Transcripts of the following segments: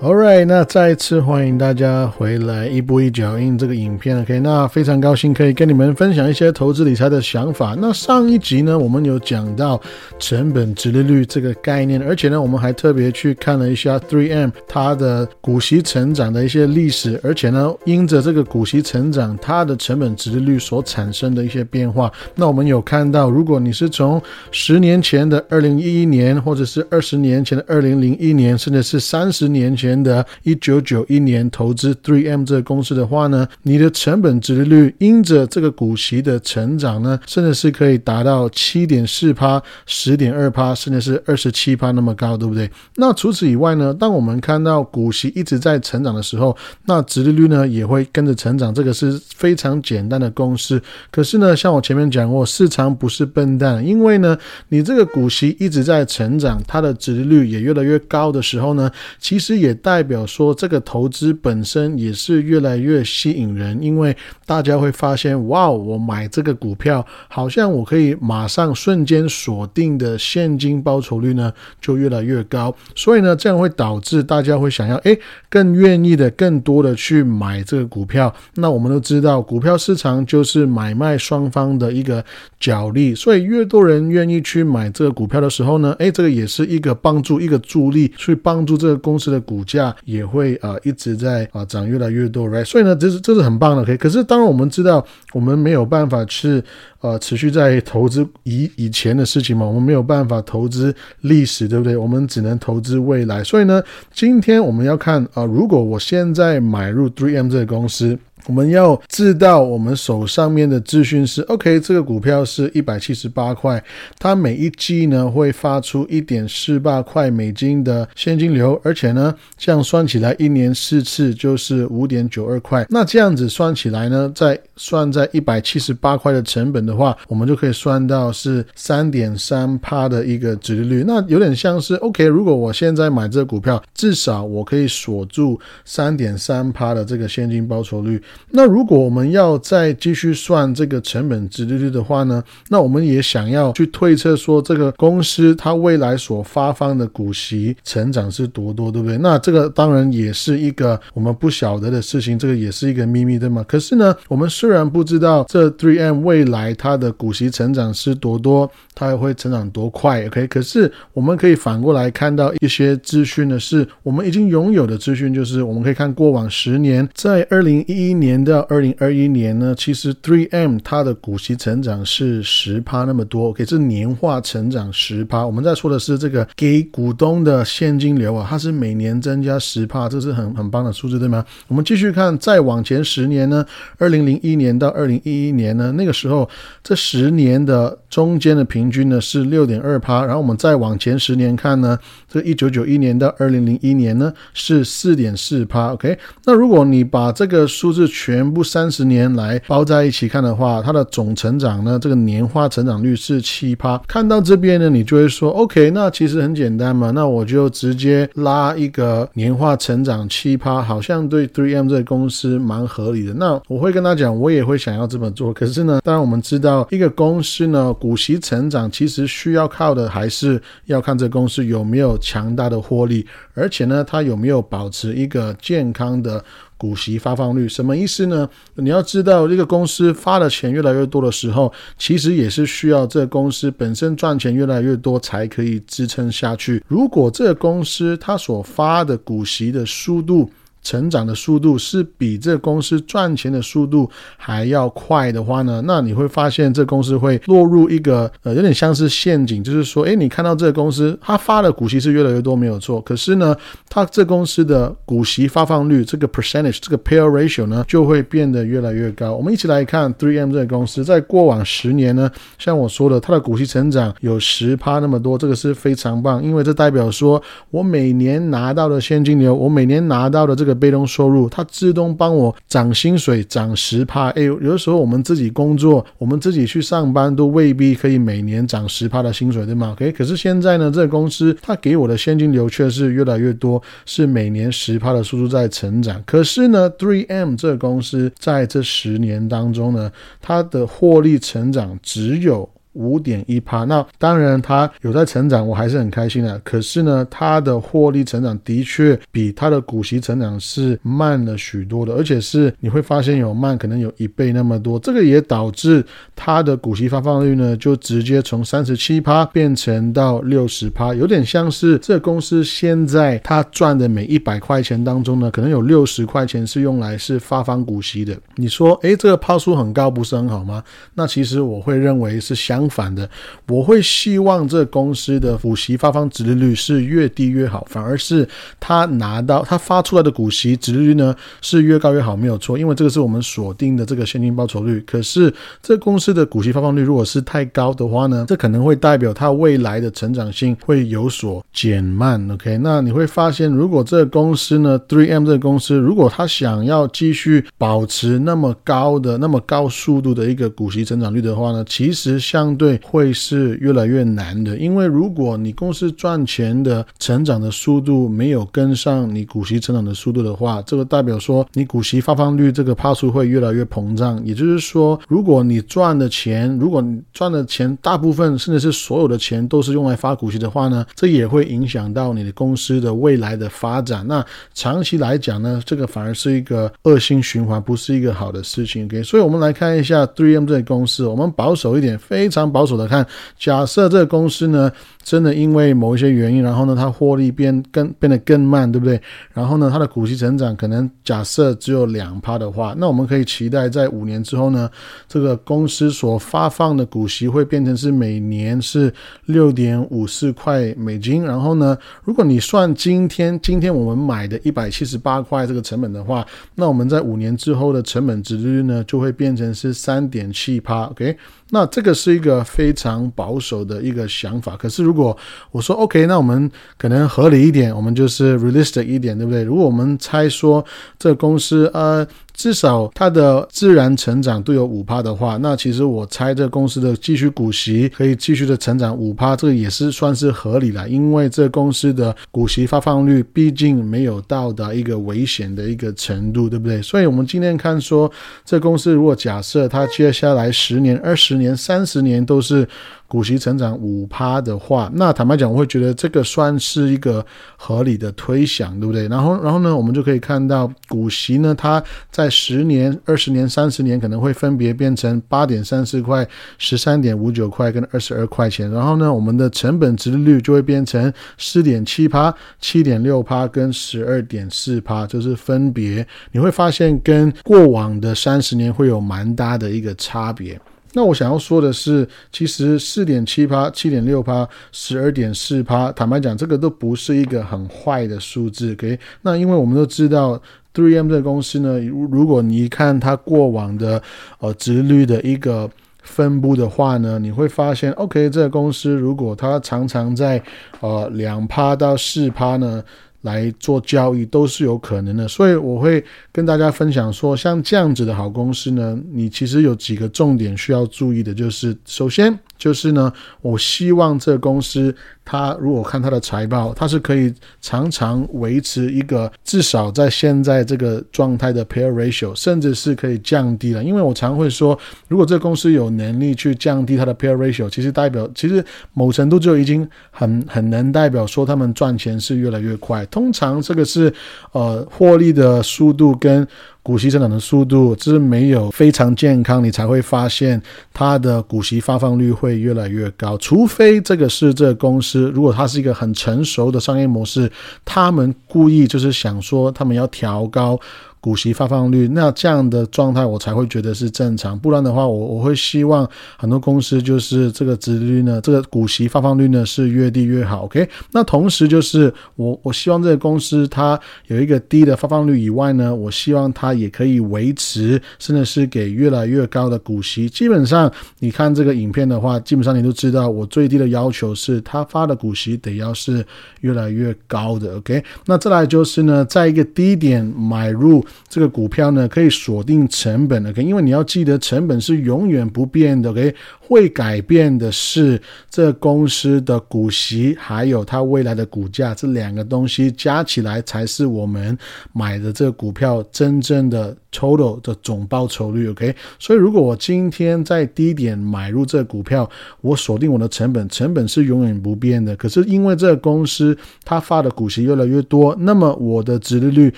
All right，那再一次欢迎大家回来一步一脚印这个影片。OK，那非常高兴可以跟你们分享一些投资理财的想法。那上一集呢，我们有讲到成本直利率这个概念，而且呢，我们还特别去看了一下 3M 它的股息成长的一些历史，而且呢，因着这个股息成长，它的成本直利率所产生的一些变化。那我们有看到，如果你是从十年前的二零一一年，或者是二十年前的二零零一年，甚至是三十年前。年的一九九一年投资 Three M 这个公司的话呢，你的成本值率因着这个股息的成长呢，甚至是可以达到七点四趴、十点二趴，甚至是二十七趴那么高，对不对？那除此以外呢，当我们看到股息一直在成长的时候，那值利率呢也会跟着成长，这个是非常简单的公式。可是呢，像我前面讲过，市场不是笨蛋，因为呢，你这个股息一直在成长，它的值利率也越来越高的时候呢，其实也代表说，这个投资本身也是越来越吸引人，因为大家会发现，哇，我买这个股票，好像我可以马上瞬间锁定的现金报酬率呢，就越来越高。所以呢，这样会导致大家会想要，哎，更愿意的、更多的去买这个股票。那我们都知道，股票市场就是买卖双方的一个角力，所以越多人愿意去买这个股票的时候呢，哎，这个也是一个帮助、一个助力，去帮助这个公司的股。价也会啊一直在啊涨越来越多，right？所以呢，这是这是很棒的，可以。可是当然我们知道，我们没有办法去呃持续在投资以以前的事情嘛，我们没有办法投资历史，对不对？我们只能投资未来。所以呢，今天我们要看啊，如果我现在买入 Three M 这个公司。我们要知道，我们手上面的资讯是 OK，这个股票是一百七十八块，它每一季呢会发出一点四八块美金的现金流，而且呢，这样算起来一年四次就是五点九二块。那这样子算起来呢，在算在一百七十八块的成本的话，我们就可以算到是三点三趴的一个值利率。那有点像是 OK，如果我现在买这个股票，至少我可以锁住三点三趴的这个现金报酬率。那如果我们要再继续算这个成本值利率的话呢？那我们也想要去推测说这个公司它未来所发放的股息成长是多多，对不对？那这个当然也是一个我们不晓得的事情，这个也是一个秘密，对吗？可是呢，我们虽然不知道这 Three M 未来它的股息成长是多多，它也会成长多快，OK？可是我们可以反过来看到一些资讯呢，是我们已经拥有的资讯，就是我们可以看过往十年，在二零一一年到二零二一年呢，其实 Three M 它的股息成长是十趴那么多，可是年化成长十趴。我们在说的是这个给股东的现金流啊，它是每年增加十趴，这是很很棒的数字，对吗？我们继续看，再往前十年呢，二零零一年到二零一一年呢，那个时候这十年的中间的平均呢是六点二趴，然后我们再往前十年看呢，这一九九一年到二零零一年呢是四点四趴。OK，那如果你把这个数字全部三十年来包在一起看的话，它的总成长呢，这个年化成长率是七趴。看到这边呢，你就会说，OK，那其实很简单嘛，那我就直接拉一个年化成长七趴，好像对 Three M 这个公司蛮合理的。那我会跟他讲，我也会想要这么做。可是呢，当然我们知知道，一个公司呢，股息成长其实需要靠的还是要看这公司有没有强大的获利，而且呢，它有没有保持一个健康的。股息发放率什么意思呢？你要知道，这个公司发的钱越来越多的时候，其实也是需要这个公司本身赚钱越来越多才可以支撑下去。如果这个公司它所发的股息的速度，成长的速度是比这公司赚钱的速度还要快的话呢，那你会发现这公司会落入一个呃有点像是陷阱，就是说，哎，你看到这个公司它发的股息是越来越多没有错，可是呢，它这公司的股息发放率这个 percentage 这个 pair ratio 呢就会变得越来越高。我们一起来看 Three M 这个公司在过往十年呢，像我说的，它的股息成长有十趴那么多，这个是非常棒，因为这代表说我每年拿到的现金流，我每年拿到的这个。被动收入，它自动帮我涨薪水，涨十趴。哎，有的时候我们自己工作，我们自己去上班，都未必可以每年涨十趴的薪水，对吗？OK，可是现在呢，这个公司它给我的现金流却是越来越多，是每年十趴的速度在成长。可是呢，Three M 这个公司在这十年当中呢，它的获利成长只有。五点一趴。那当然它有在成长，我还是很开心的。可是呢，它的获利成长的确比它的股息成长是慢了许多的，而且是你会发现有慢，可能有一倍那么多。这个也导致它的股息发放率呢，就直接从三十七趴变成到六十趴，有点像是这公司现在它赚的每一百块钱当中呢，可能有六十块钱是用来是发放股息的。你说，诶，这个抛数很高，不是很好吗？那其实我会认为是相反的，我会希望这公司的股息发放值利率是越低越好，反而是他拿到他发出来的股息值利率呢是越高越好，没有错，因为这个是我们锁定的这个现金报酬率。可是这公司的股息发放率如果是太高的话呢，这可能会代表它未来的成长性会有所减慢。OK，那你会发现，如果这个公司呢，Three M 这个公司，如果它想要继续保持那么高的、那么高速度的一个股息增长率的话呢，其实像相对会是越来越难的。因为如果你公司赚钱的成长的速度没有跟上你股息成长的速度的话，这个代表说你股息发放率这个帕数会越来越膨胀。也就是说，如果你赚的钱，如果你赚的钱大部分甚至是所有的钱都是用来发股息的话呢，这也会影响到你的公司的未来的发展。那长期来讲呢，这个反而是一个恶性循环，不是一个好的事情。OK，所以我们来看一下 Three M 这个公司，我们保守一点，非常当保守的看，假设这个公司呢。真的因为某一些原因，然后呢，它获利变更变得更慢，对不对？然后呢，它的股息成长可能假设只有两趴的话，那我们可以期待在五年之后呢，这个公司所发放的股息会变成是每年是六点五四块美金。然后呢，如果你算今天今天我们买的一百七十八块这个成本的话，那我们在五年之后的成本值率呢，就会变成是三点七趴。OK。那这个是一个个非常保守的一个想法，可是如果我说 OK，那我们可能合理一点，我们就是 realistic 一点，对不对？如果我们猜说这公司呃。至少它的自然成长都有五趴的话，那其实我猜这公司的继续股息可以继续的成长五趴，这个也是算是合理了。因为这公司的股息发放率毕竟没有到达一个危险的一个程度，对不对？所以我们今天看说，这公司如果假设它接下来十年、二十年、三十年都是。股息成长五趴的话，那坦白讲，我会觉得这个算是一个合理的推想，对不对？然后，然后呢，我们就可以看到股息呢，它在十年、二十年、三十年可能会分别变成八点三四块、十三点五九块跟二十二块钱。然后呢，我们的成本值率就会变成四点七趴、七点六趴跟十二点四趴，就是分别你会发现跟过往的三十年会有蛮大的一个差别。那我想要说的是，其实四点七趴、七点六趴、十二点四趴，坦白讲，这个都不是一个很坏的数字。OK，那因为我们都知道，Three M 这个公司呢，如如果你看它过往的呃值率的一个分布的话呢，你会发现，OK，这个公司如果它常常在呃两趴到四趴呢。来做交易都是有可能的，所以我会跟大家分享说，像这样子的好公司呢，你其实有几个重点需要注意的，就是首先。就是呢，我希望这公司，它如果看它的财报，它是可以常常维持一个至少在现在这个状态的 pair ratio，甚至是可以降低了。因为我常会说，如果这公司有能力去降低它的 pair ratio，其实代表其实某程度就已经很很能代表说他们赚钱是越来越快。通常这个是呃获利的速度跟。股息增长的速度，这是没有非常健康，你才会发现它的股息发放率会越来越高。除非这个是这个公司，如果它是一个很成熟的商业模式，他们故意就是想说他们要调高。股息发放率，那这样的状态我才会觉得是正常，不然的话，我我会希望很多公司就是这个值率呢，这个股息发放率呢是越低越好。OK，那同时就是我我希望这个公司它有一个低的发放率以外呢，我希望它也可以维持，甚至是给越来越高的股息。基本上你看这个影片的话，基本上你都知道，我最低的要求是它发的股息得要是越来越高的。OK，那再来就是呢，在一个低点买入。这个股票呢，可以锁定成本的，因为你要记得成本是永远不变的，OK，会改变的是这公司的股息，还有它未来的股价，这两个东西加起来才是我们买的这个股票真正的 total 的总报酬率。OK，所以如果我今天在低点买入这股票，我锁定我的成本，成本是永远不变的。可是因为这个公司它发的股息越来越多，那么我的值利率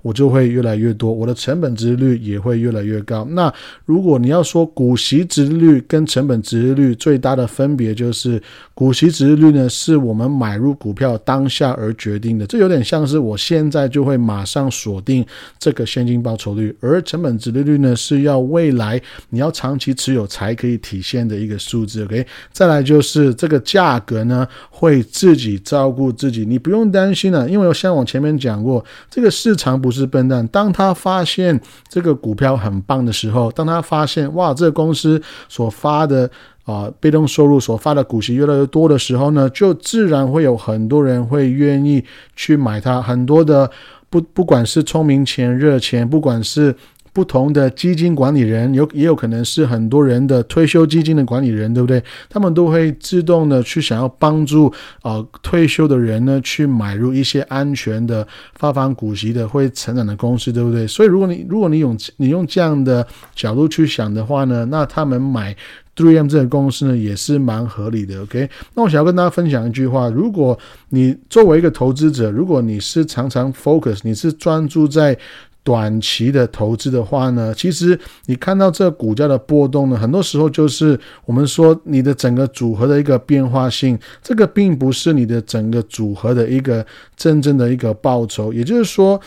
我就会越来越多，我的成本值率也会越来越高。那如果你要说股息值率跟成本值率最大的分别，就是股息值率呢是我们买入股票当下而决定的，这有点像是我现在就会马上锁定这个现金报酬率，而成本值利率呢是要未来你要长期持有才可以体现的一个数字。OK，再来就是这个价格呢会自己照顾自己，你不用担心了，因为我像我前面讲过，这个市场不是笨蛋，当他发现这个股票很棒的时候，当他发现哇，这个公司所发的啊被动收入所发的股息越来越多的时候呢，就自然会有很多人会愿意去买它。很多的不不管是聪明钱、热钱，不管是不同的基金管理人，有也有可能是很多人的退休基金的管理人，对不对？他们都会自动的去想要帮助啊退休的人呢，去买入一些安全的发放股息的会成长的公司，对不对？所以如果你如果你用你用这样的角度去想的话呢，那他们买 Three M 这个公司呢，也是蛮合理的。OK，那我想要跟大家分享一句话：如果你作为一个投资者，如果你是常常 focus，你是专注在短期的投资的话呢，其实你看到这股价的波动呢，很多时候就是我们说你的整个组合的一个变化性，这个并不是你的整个组合的一个真正的一个报酬，也就是说。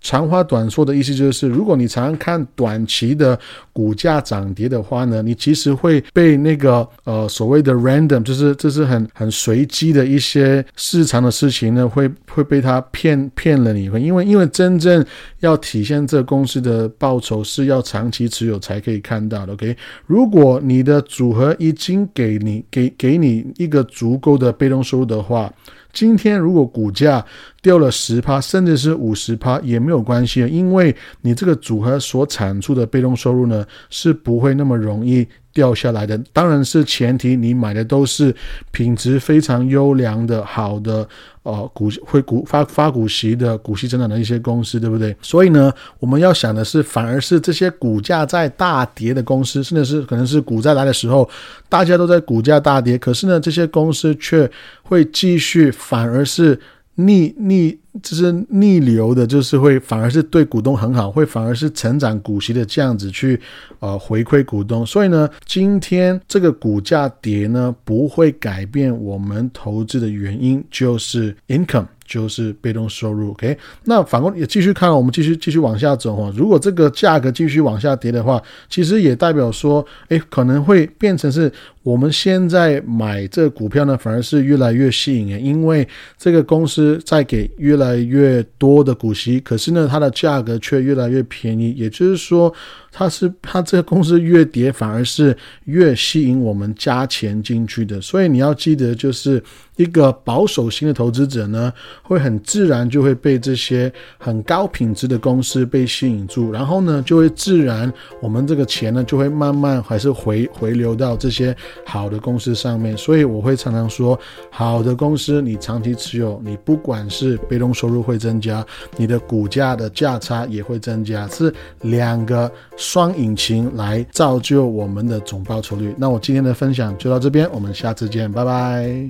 长话短说的意思就是，如果你常常看短期的股价涨跌的话呢，你其实会被那个呃所谓的 random，就是这是很很随机的一些市场的事情呢，会会被他骗骗了你。因为因为真正要体现这公司的报酬是要长期持有才可以看到的。OK，如果你的组合已经给你给给你一个足够的被动收入的话。今天如果股价掉了十趴，甚至是五十趴也没有关系，因为你这个组合所产出的被动收入呢，是不会那么容易。掉下来的当然是前提，你买的都是品质非常优良的好的呃股会股发发股息的股息增长的一些公司，对不对？所以呢，我们要想的是，反而是这些股价在大跌的公司，甚至是可能是股灾来的时候，大家都在股价大跌，可是呢，这些公司却会继续，反而是。逆逆就是逆流的，就是会反而是对股东很好，会反而是成长股息的这样子去呃回馈股东。所以呢，今天这个股价跌呢，不会改变我们投资的原因，就是 income。就是被动收入，OK。那反过也继续看，我们继续继续往下走哈。如果这个价格继续往下跌的话，其实也代表说，哎，可能会变成是我们现在买这股票呢，反而是越来越吸引人，因为这个公司在给越来越多的股息，可是呢，它的价格却越来越便宜。也就是说，它是它这个公司越跌，反而是越吸引我们加钱进去的。所以你要记得，就是一个保守型的投资者呢。会很自然就会被这些很高品质的公司被吸引住，然后呢，就会自然我们这个钱呢就会慢慢还是回回流到这些好的公司上面。所以我会常常说，好的公司你长期持有，你不管是被动收入会增加，你的股价的价差也会增加，是两个双引擎来造就我们的总报酬率。那我今天的分享就到这边，我们下次见，拜拜。